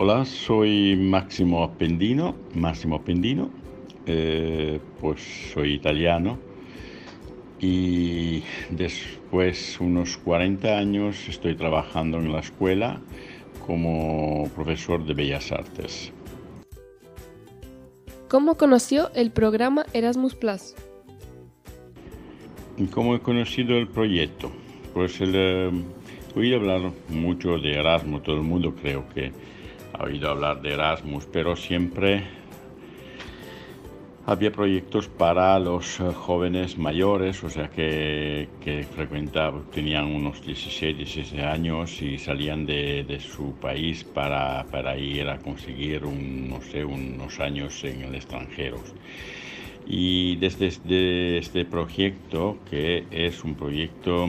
Hola, soy Máximo Appendino, Máximo Appendino, eh, pues soy italiano y después unos 40 años estoy trabajando en la escuela como profesor de Bellas Artes. ¿Cómo conoció el programa Erasmus Plus? ¿Y cómo he conocido el proyecto? Pues el, eh, he oído hablar mucho de Erasmus, todo el mundo creo que oído hablar de Erasmus, pero siempre había proyectos para los eh, jóvenes mayores, o sea que, que frecuentaban, tenían unos 16, 17 años y salían de, su país para, para, ir a conseguir un, unos años en el extranjero. Y desde este proyecto, que es un proyecto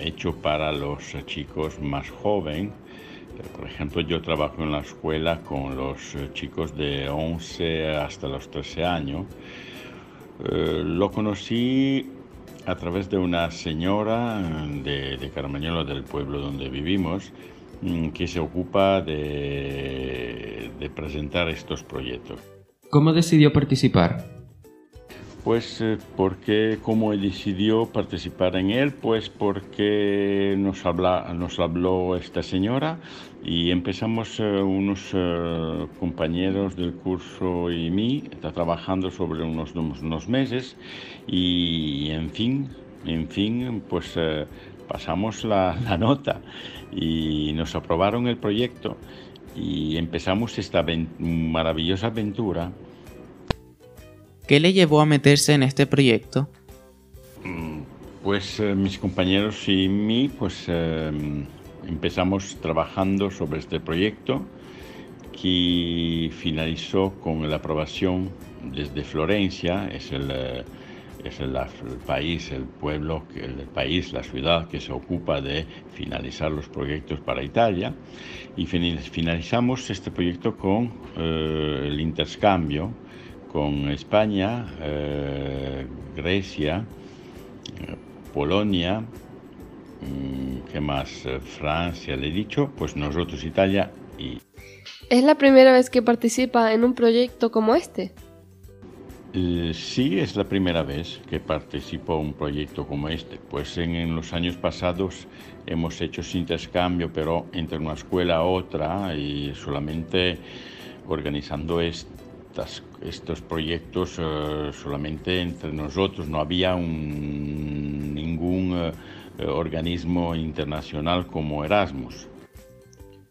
hecho para los chicos más jóvenes, por ejemplo, yo trabajo en la escuela con los eh, chicos de 11 hasta los 13 años. Eh, lo conocí a través de una señora de, de Carmañola, del pueblo donde vivimos, mm, que se ocupa de, de presentar estos proyectos. ¿Cómo decidió participar? Pues eh, porque como decidió participar en él, pues porque nos, habla, nos habló esta señora y empezamos eh, unos eh, compañeros del curso y mí, está trabajando sobre unos, unos meses y en fin, en fin, pues pasamos la nota y nos aprobaron el proyecto y empezamos esta maravillosa aventura ¿Qué le llevó a meterse en este proyecto? Mm, pues eh, mis compañeros y mí pues eh, empezamos trabajando sobre este proyecto que finalizó con la aprobación desde Florencia, es el, eh, es el, país, el pueblo, el país, la ciudad que se ocupa de finalizar los proyectos para Italia y finalizamos este proyecto con el intercambio con España, eh, Grecia, Polonia, mm, ¿qué más? Eh, Francia, le he dicho, pues nosotros Italia y... ¿Es la primera vez que participa en un proyecto como este? Eh, sí, es la primera vez que participo en un proyecto como este. Pues en, en, los años pasados hemos hecho intercambio, pero entre una escuela a otra y solamente organizando este estos proyectos uh, solamente entre nosotros, no había un, ningún uh, organismo internacional como Erasmus.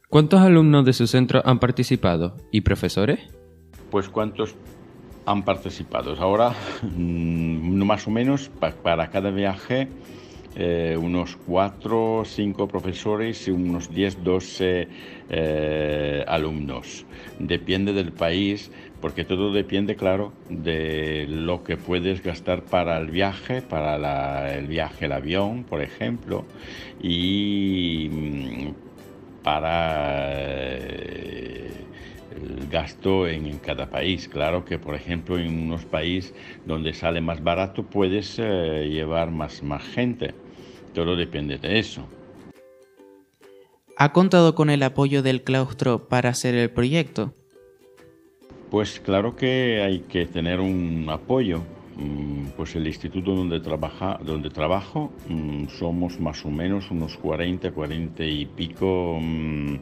¿Cuántos alumnos de su centro han participado y profesores? Pues cuántos han participado. Ahora, mm, más o menos, pa para cada viaje, eh, unos 4 o 5 profesores y unos 10 12 eh, alumnos. Depende del país, porque todo depende, claro, de lo que puedes gastar para el viaje, para el viaje el avión, por ejemplo, y mm, para eh, el gasto en, cada país. Claro que, por ejemplo, en unos países donde sale más barato puedes llevar más, más gente. Todo depende de eso. ¿Ha contado con el apoyo del claustro para hacer el proyecto? Pues claro que hay que tener un apoyo. Mm, pues el instituto donde, trabaja, donde trabajo mm, somos más o menos unos 40, 40 y pico mm,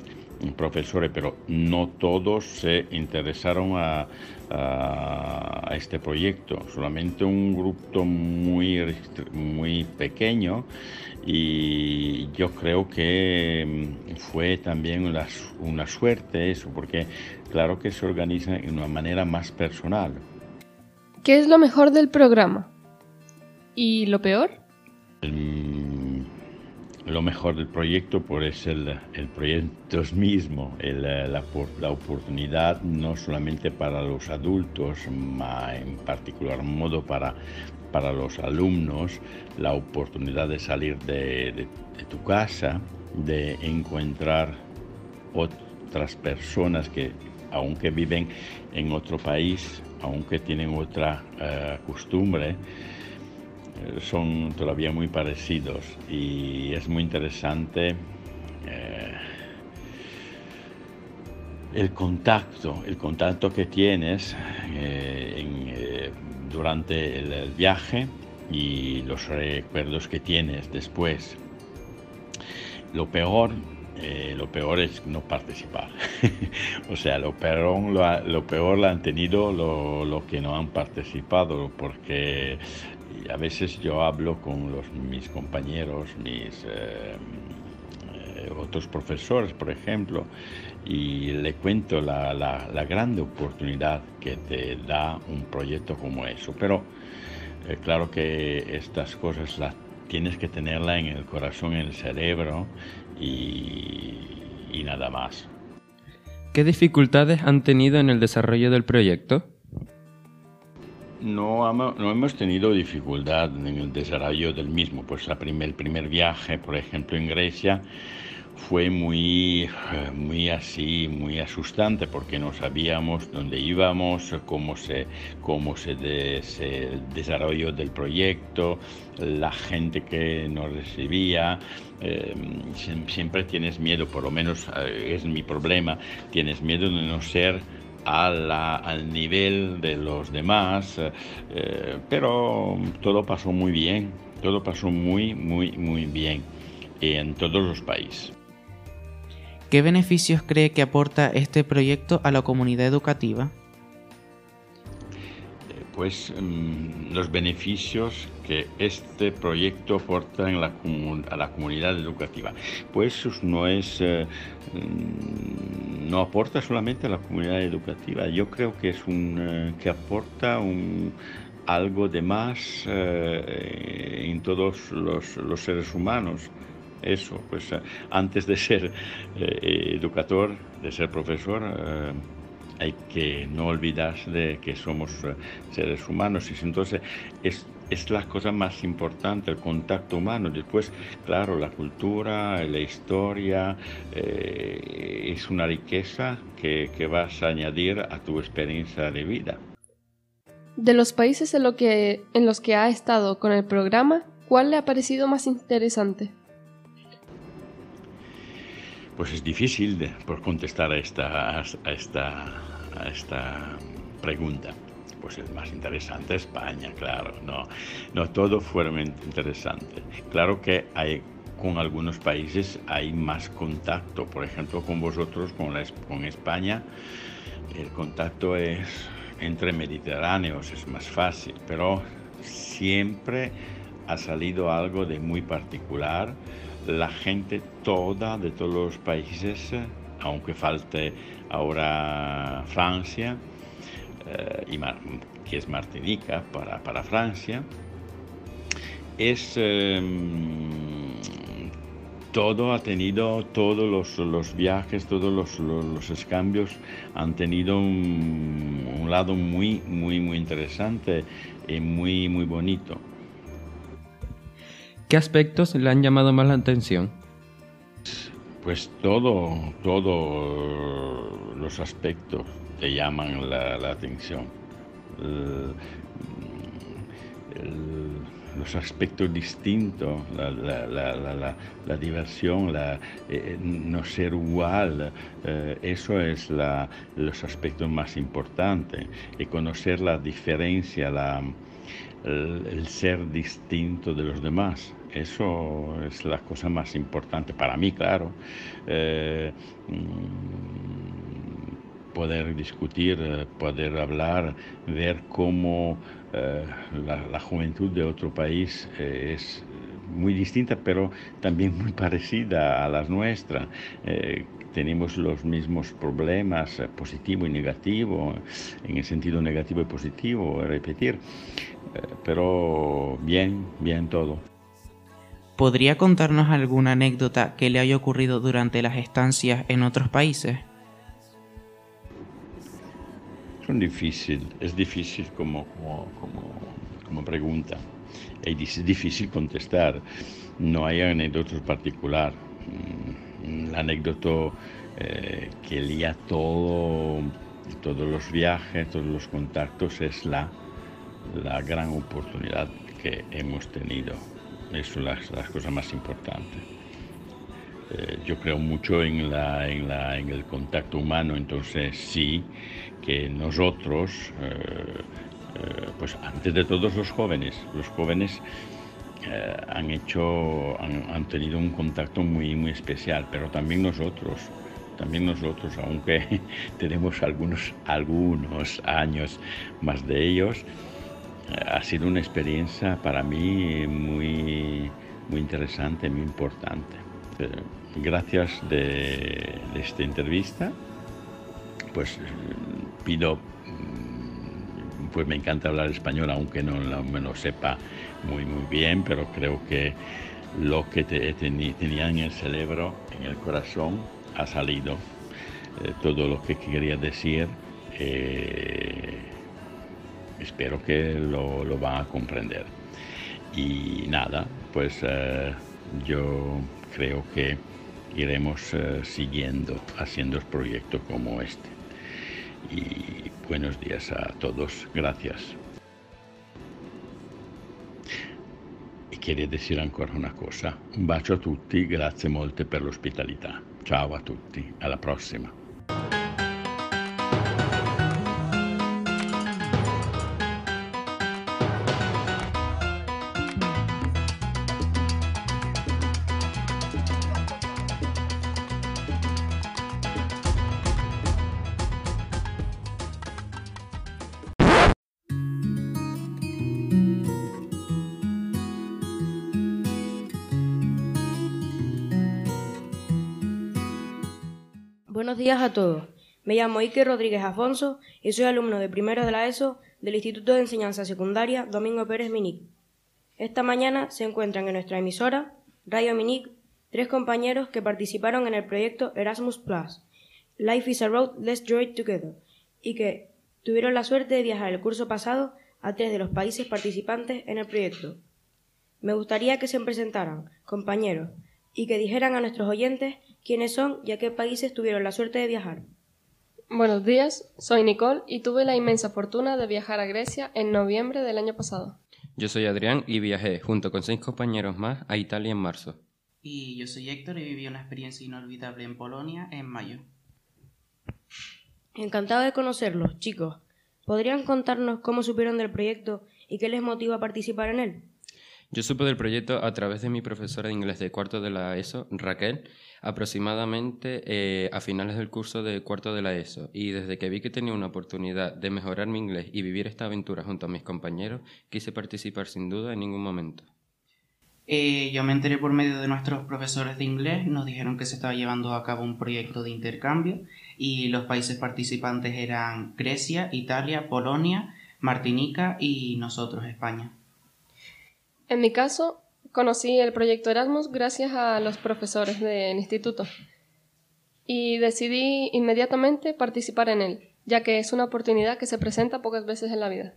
profesores, pero no todos se interesaron a, a, a, este proyecto, solamente un grupo muy, muy pequeño y yo creo que mm, fue también una, una suerte eso, porque claro que se organiza de una manera más personal. ¿Qué es lo mejor del programa? ¿Y lo peor? El, lo mejor del proyecto pues, es el, el proyecto mismo, el, la, oportunidad no solamente para los adultos, ma en particular modo para, para los alumnos, la oportunidad de salir de, tu casa, de encontrar otras personas que aunque viven en otro país, aunque tienen otra uh, costumbre, son todavía muy parecidos y es muy interesante eh, el contacto, el contacto que tienes durante el viaje y los recuerdos que tienes después. Lo peor, eh, lo peor es no participar. o sea, lo peor lo, lo, peor lo han tenido los lo que no han participado, porque a veces yo hablo con mis compañeros, mis eh, eh, otros profesores, por ejemplo, y le cuento la, la, la grande oportunidad que te da un proyecto como eso. Pero eh, claro que estas cosas las tienes que tenerla en el corazón, en el cerebro y, nada más. ¿Qué dificultades han tenido en el desarrollo del proyecto? No, no, hemos tenido dificultad en el desarrollo del mismo. Pues el primer viaje, por ejemplo, en Grecia, fue muy, eh, muy así, muy asustante porque no sabíamos dónde íbamos, cómo se, cómo se, desarrolló del proyecto, la gente que nos recibía. Eh, siempre tienes miedo, por lo menos eh, es mi problema, tienes miedo de no ser al nivel de los demás, pero todo pasó muy bien, todo pasó muy, muy, muy bien en todos los países. ¿Qué beneficios cree que aporta este proyecto a la comunidad educativa? Eh, pues mm, los beneficios que este proyecto aporta la a la comunidad educativa. Pues no es, eh, mm, no aporta solamente a la comunidad educativa. Yo creo que es un eh, que aporta algo de más en todos los seres humanos eso, pues eh, antes de ser eh, educador, de ser profesor, eh, hay que no olvidarse de que somos seres humanos y entonces es, es la cosa más importante, el contacto humano. Después, claro, la cultura, la historia, es una riqueza que, que vas a añadir a tu experiencia de vida. De los países en, lo que, en los que ha estado con el programa, ¿cuál le ha parecido más interesante? Pues es difícil de, por contestar a esta, a esta, a esta pregunta. Pues el más interesante es España, claro. No, no todo fue interesante. Claro que hay con algunos países hay más contacto. Por ejemplo, con vosotros, con, la, con España, el contacto es entre mediterráneos, es más fácil, pero siempre ha salido algo de muy particular la gente toda de todos los países, aunque falte ahora Francia, eh, y que es Martinica para, Francia, es em, todo ha tenido, todos los, viajes, todos los, los, cambios han tenido un, un, lado muy, muy, muy interesante y muy, muy bonito. ¿Qué aspectos le han llamado más la atención? Pues todo, todos los aspectos te llaman la, atención. los aspectos distintos, la, diversión, eh, no ser igual, eh, eso es los aspectos más importantes. Y conocer la diferencia, el ser distinto de los demás. Eso es la cosa más importante para mí, claro. Eh, mm, poder discutir, eh, poder hablar, ver cómo eh, la, juventud de otro país es muy distinta, pero también muy parecida a las nuestras. tenemos los mismos problemas, positivo y negativo, en el sentido negativo y positivo, repetir, pero bien, bien todo. ¿Podría contarnos alguna anécdota que le haya ocurrido durante las estancias en otros países? Es difícil, es difícil como, como, pregunta. Es difícil contestar. No hay anécdota particular. Mm, la anécdota eh, que lía todo, todos los viajes, todos los contactos es la, la gran oportunidad que hemos tenido eso son las, cosas más importantes. eh, yo creo mucho en, la, en, la, en, el contacto humano, entonces sí que nosotros, eh, eh, pues antes de todos los jóvenes, los jóvenes han hecho, han, han, tenido un contacto muy, muy especial, pero también nosotros, también nosotros, aunque tenemos algunos, algunos años más de ellos, ha sido una experiencia para mí muy, muy interesante, muy importante. Gracias de, esta entrevista, pues pido, mm, pues me encanta hablar español, aunque no me lo sepa muy muy bien, pero creo que lo que tenía en el cerebro, en el corazón, ha salido. Eh, todo lo que quería decir, eh, espero que lo, lo van a comprender. Y nada, pues eh, yo creo que iremos eh, siguiendo haciendo proyectos como este. Y buenos días a todos, gracias. E queria dire ancora una cosa. Un bacio a tutti, grazie molte per l'ospitalità. Ciao a tutti, alla prossima. Buenos días a todos. Me llamo Iker Rodríguez Afonso y soy alumno de primero de la ESO del Instituto de Enseñanza Secundaria Domingo Pérez Minic. Esta mañana se encuentran en nuestra emisora, Radio Minic, tres compañeros que participaron en el proyecto Erasmus Plus, Life is a Road, Let's Joy Together, y que tuvieron la suerte de viajar el curso pasado a tres de los países participantes en el proyecto. Me gustaría que se presentaran, compañeros, y que dijeran a nuestros oyentes quiénes son y a qué países tuvieron la suerte de viajar. Buenos días, soy Nicole y tuve la inmensa fortuna de viajar a Grecia en noviembre del año pasado. Yo soy Adrián y viajé, junto con seis compañeros más, a Italia en marzo. Y yo soy Héctor y viví una experiencia inolvidable en Polonia en mayo. Encantado de conocerlos, chicos. ¿Podrían contarnos cómo supieron del proyecto y qué les motiva a participar en él? Yo supe del proyecto a través de mi profesora de inglés de cuarto de la ESO, Raquel, aproximadamente eh, a finales del curso de cuarto de la ESO, y desde que vi que tenía una oportunidad de mejorar mi inglés y vivir esta aventura junto a mis compañeros, quise participar sin duda en ningún momento. Eh, yo me enteré por medio de nuestros profesores de inglés, nos dijeron que se estaba llevando a cabo un proyecto de intercambio y los países participantes eran Grecia, Italia, Polonia, Martinica y nosotros, España. En mi caso, conocí el proyecto Erasmus gracias a los profesores del instituto y decidí inmediatamente participar en él, ya que es una oportunidad que se presenta pocas veces en la vida.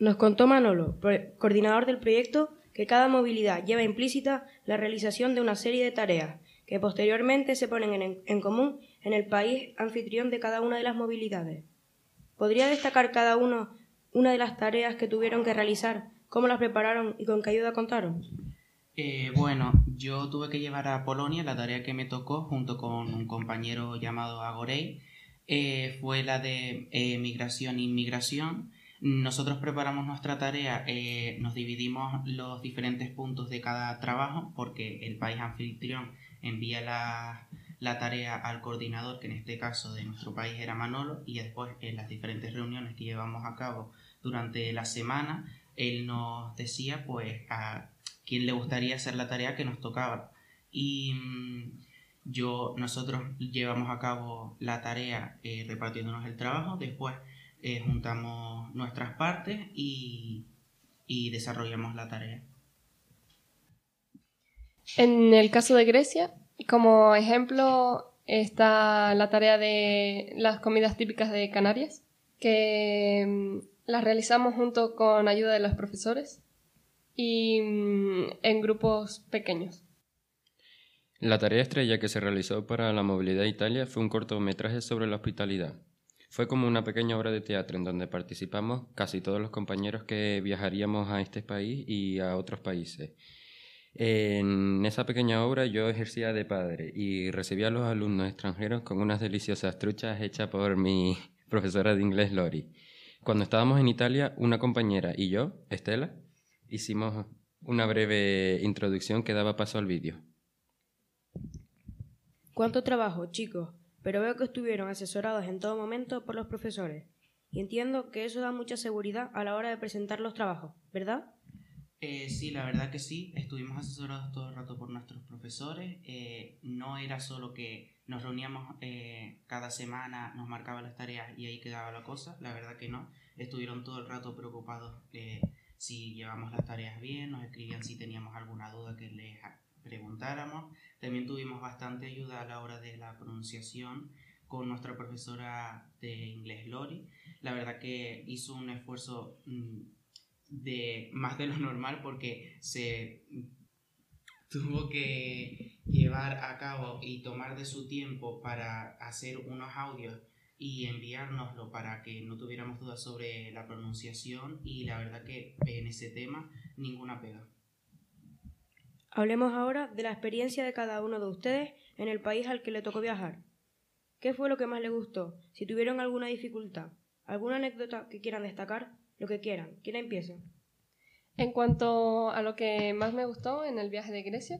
Nos contó Manolo, coordinador del proyecto, que cada movilidad lleva implícita la realización de una serie de tareas que posteriormente se ponen en, común en el país anfitrión de cada una de las movilidades. ¿Podría destacar cada uno una de las tareas que tuvieron que realizar ¿Cómo las prepararon y con qué ayuda contaron? Eh, bueno, yo tuve que llevar a Polonia la tarea que me tocó junto con un compañero llamado Agorey. Eh, fue la de eh, migración e inmigración. Nosotros preparamos nuestra tarea, nos dividimos los diferentes puntos de cada trabajo porque el país anfitrión envía la, la tarea al coordinador, que en este caso de nuestro país era Manolo, y después en las diferentes reuniones que llevamos a cabo durante la semana él nos decía pues a quién le gustaría hacer la tarea que nos tocaba. Y mm, yo, nosotros llevamos a cabo la tarea eh, repartiéndonos el trabajo, después eh, juntamos nuestras partes y, y desarrollamos la tarea. En el caso de Grecia, como ejemplo está la tarea de las comidas típicas de Canarias, que mm, las realizamos junto con ayuda de los profesores y mm, en grupos pequeños. La tarea estrella que se realizó para la Movilidad Italia fue un cortometraje sobre la hospitalidad. Fue como una pequeña obra de teatro en donde participamos casi todos los compañeros que viajaríamos a este país y a otros países. En esa pequeña obra yo ejercía de padre y recibía a los alumnos extranjeros con unas deliciosas truchas hechas por mi profesora de inglés Lori. Cuando estábamos en Italia, una compañera y yo, Estela, hicimos una breve introducción que daba paso al vídeo. ¿Cuánto trabajo, chicos? Pero veo que estuvieron asesorados en todo momento por los profesores. Y entiendo que eso da mucha seguridad a la hora de presentar los trabajos, ¿verdad? Eh, sí, la verdad que sí. Estuvimos asesorados todo el rato por nuestros profesores. Eh, no era solo que nos reuníamos eh, cada semana, nos marcaban las tareas y ahí quedaba la cosa. La verdad que no. Estuvieron todo el rato preocupados si llevamos las tareas bien, nos escribían si teníamos alguna duda que les preguntáramos. También tuvimos bastante ayuda a la hora de la pronunciación con nuestra profesora de inglés Lori. La verdad que hizo un esfuerzo mm, de más de lo normal porque se tuvo que llevar a cabo y tomar de su tiempo para hacer unos audios y enviárnoslo para que no tuviéramos dudas sobre la pronunciación y la verdad que en ese tema ninguna pega. Hablemos ahora de la experiencia de cada uno de ustedes en el país al que le tocó viajar. ¿Qué fue lo que más le gustó? Si tuvieron alguna dificultad, alguna anécdota que quieran destacar, lo que quieran. ¿Quién empieza? En cuanto a lo que más me gustó en el viaje de Grecia,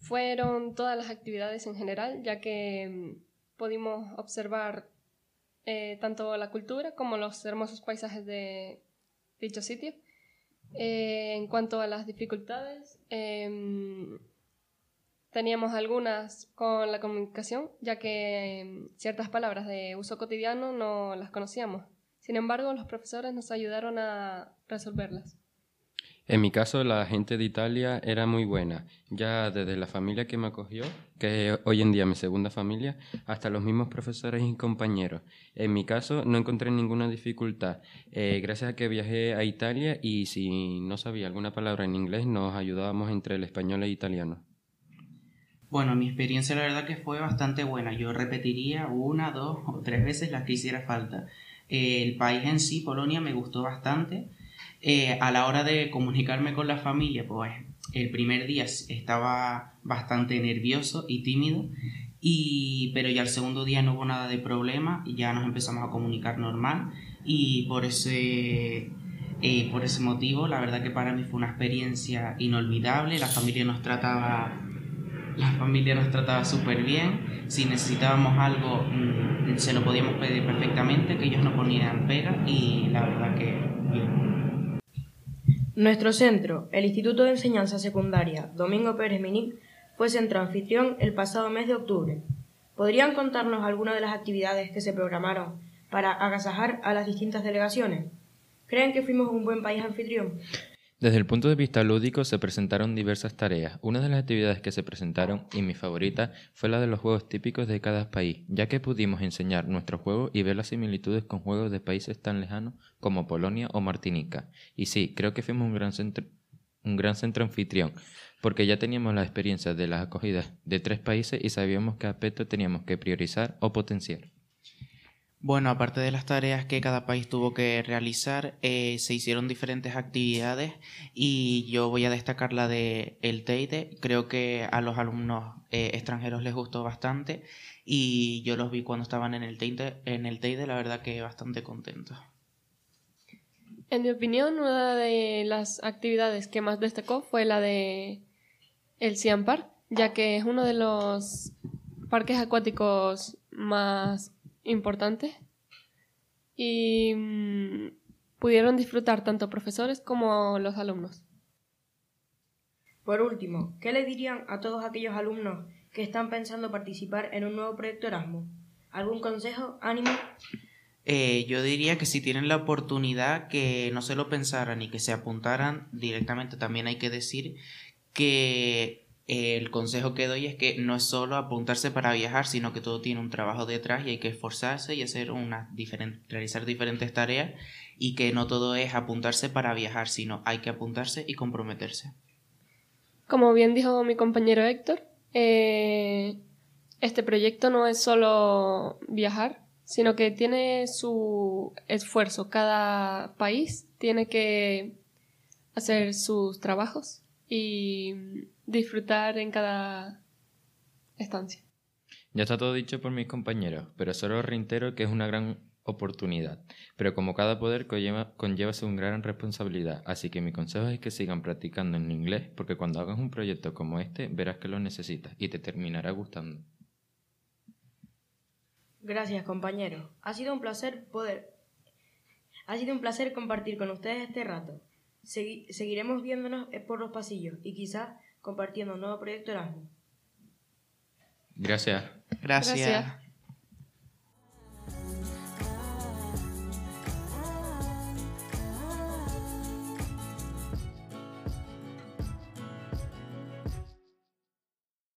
fueron todas las actividades en general, ya que mm, pudimos observar eh, tanto la cultura como los hermosos paisajes de dicho sitio. Eh, en cuanto a las dificultades, em, teníamos algunas con la comunicación, ya que em, ciertas palabras de uso cotidiano no las conocíamos. Sin embargo, los profesores nos ayudaron a resolverlas. En mi caso, la gente de Italia era muy buena, ya desde la familia que me acogió, que es hoy en día mi segunda familia, hasta los mismos profesores y compañeros. En mi caso, no encontré ninguna dificultad, eh, gracias a que viajé a Italia y si no sabía alguna palabra en inglés, nos ayudábamos entre el español e italiano. Bueno, mi experiencia la verdad que fue bastante buena. Yo repetiría una, dos o tres veces las que hiciera falta. El país en sí, Polonia, me gustó bastante. Eh, a la hora de comunicarme con la familia, pues el primer día estaba bastante nervioso y tímido, y, pero ya el segundo día no hubo nada de problema y ya nos empezamos a comunicar normal y por ese, eh, por ese motivo la verdad que para mí fue una experiencia inolvidable, la familia nos trataba la familia nos trataba súper bien, si necesitábamos algo mm, se lo podíamos pedir perfectamente, que ellos no ponían pega y la verdad que bien. Nuestro centro, el Instituto de Enseñanza Secundaria Domingo Pérez Minic, fue centro anfitrión el pasado mes de octubre. ¿Podrían contarnos algunas de las actividades que se programaron para agasajar a las distintas delegaciones? ¿Creen que fuimos un buen país anfitrión? Desde el punto de vista lúdico se presentaron diversas tareas. Una de las actividades que se presentaron, y mi favorita, fue la de los juegos típicos de cada país, ya que pudimos enseñar nuestro juego y ver las similitudes con juegos de países tan lejanos como Polonia o Martinica. Y sí, creo que fuimos un gran centro, un gran centro anfitrión, porque ya teníamos la experiencia de las acogidas de tres países y sabíamos qué aspectos teníamos que priorizar o potenciar. Bueno, aparte de las tareas que cada país tuvo que realizar, eh, se hicieron diferentes actividades y yo voy a destacar la de el Teide. Creo que a los alumnos eh, extranjeros les gustó bastante y yo los vi cuando estaban en el Teide, en el Teide la verdad que bastante contentos. En mi opinión, una de las actividades que más destacó fue la de el Siam Park, ya que es uno de los parques acuáticos más importante y mm, pudieron disfrutar tanto profesores como los alumnos. Por último, ¿qué le dirían a todos aquellos alumnos que están pensando participar en un nuevo proyecto Erasmus? ¿Algún consejo? ¿Ánimo? Eh, yo diría que si tienen la oportunidad que no se lo pensaran y que se apuntaran directamente, también hay que decir que el consejo que doy es que no es solo apuntarse para viajar, sino que todo tiene un trabajo detrás y hay que esforzarse y hacer una realizar diferentes tareas y que no todo es apuntarse para viajar, sino hay que apuntarse y comprometerse. Como bien dijo mi compañero Héctor, eh, este proyecto no es solo viajar, sino que tiene su esfuerzo. Cada país tiene que hacer sus trabajos y disfrutar en cada estancia. Ya está todo dicho por mis compañeros, pero solo reitero que es una gran oportunidad, pero como cada poder conlleva, conlleva su gran responsabilidad, así que mi consejo es que sigan practicando en inglés, porque cuando hagas un proyecto como este verás que lo necesitas y te terminará gustando. Gracias, compañeros. Ha sido un placer poder. Ha sido un placer compartir con ustedes este rato. seguiremos viéndonos por los pasillos y quizás compartiendo un nuevo proyecto Erasmus. Gracias. Gracias.